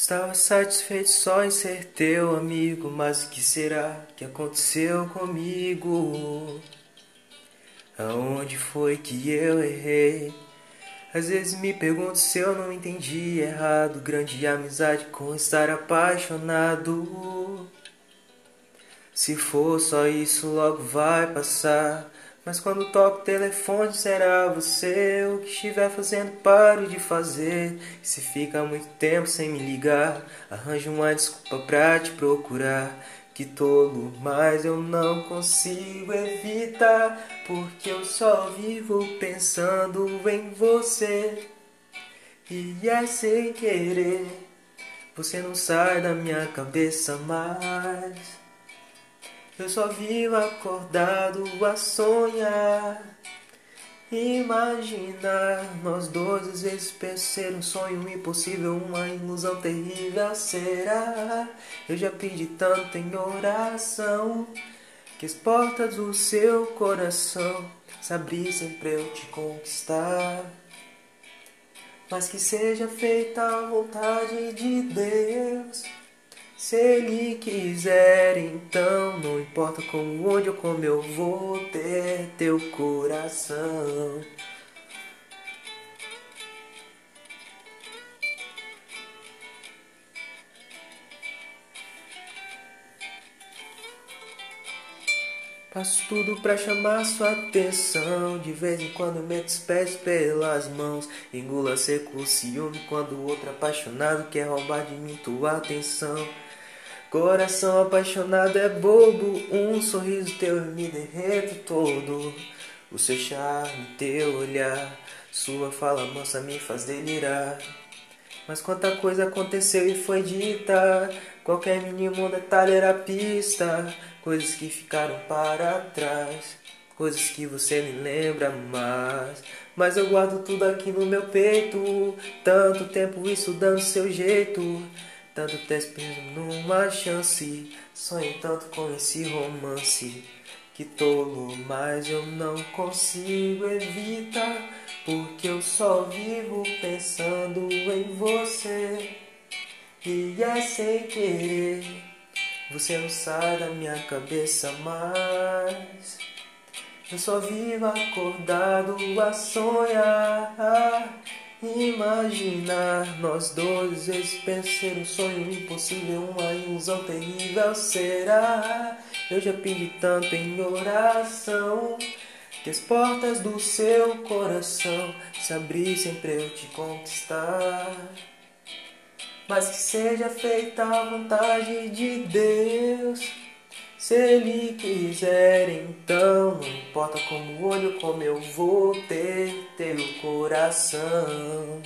Estava satisfeito só em ser teu amigo, mas o que será que aconteceu comigo? Aonde foi que eu errei? Às vezes me pergunto se eu não entendi errado. Grande amizade com estar apaixonado. Se for só isso, logo vai passar. Mas quando toco o telefone, será você o que estiver fazendo, paro de fazer. E se fica muito tempo sem me ligar, arranjo uma desculpa pra te procurar. Que tolo, mas eu não consigo evitar, porque eu só vivo pensando em você. E é sem querer, você não sai da minha cabeça mais. Eu só vivo acordado a sonhar. Imaginar nós dois às vezes ser um sonho impossível, uma ilusão terrível será. Eu já pedi tanto em oração que as portas do seu coração se abrissem pra eu te conquistar. Mas que seja feita a vontade de Deus. Se ele quiser, então não importa como, onde ou como eu vou ter teu coração. Faço tudo pra chamar sua atenção. De vez em quando meto os pés pelas mãos. Engula seco o ciúme quando outro apaixonado quer roubar de mim tua atenção. Coração apaixonado é bobo, um sorriso teu me derreto todo. O seu charme, teu olhar, sua fala mansa me faz delirar. Mas quanta coisa aconteceu e foi dita. Qualquer mínimo detalhe era pista. Coisas que ficaram para trás. Coisas que você me lembra mais. Mas eu guardo tudo aqui no meu peito. Tanto tempo isso dando seu jeito. Tanto desprezo numa chance Sonho tanto com esse romance. Que tolo, mas eu não consigo evitar Porque eu só vivo pensando em você. E é sem querer Você não sai da minha cabeça mais. Eu só vivo acordado a sonhar Imaginar nós dois, pensei um sonho impossível, uma ilusão terrível será. Eu já pedi tanto em oração que as portas do seu coração se abrissem pra eu te conquistar. Mas que seja feita a vontade de Deus. Se ele quiser, então não importa como olho, como eu vou ter teu coração.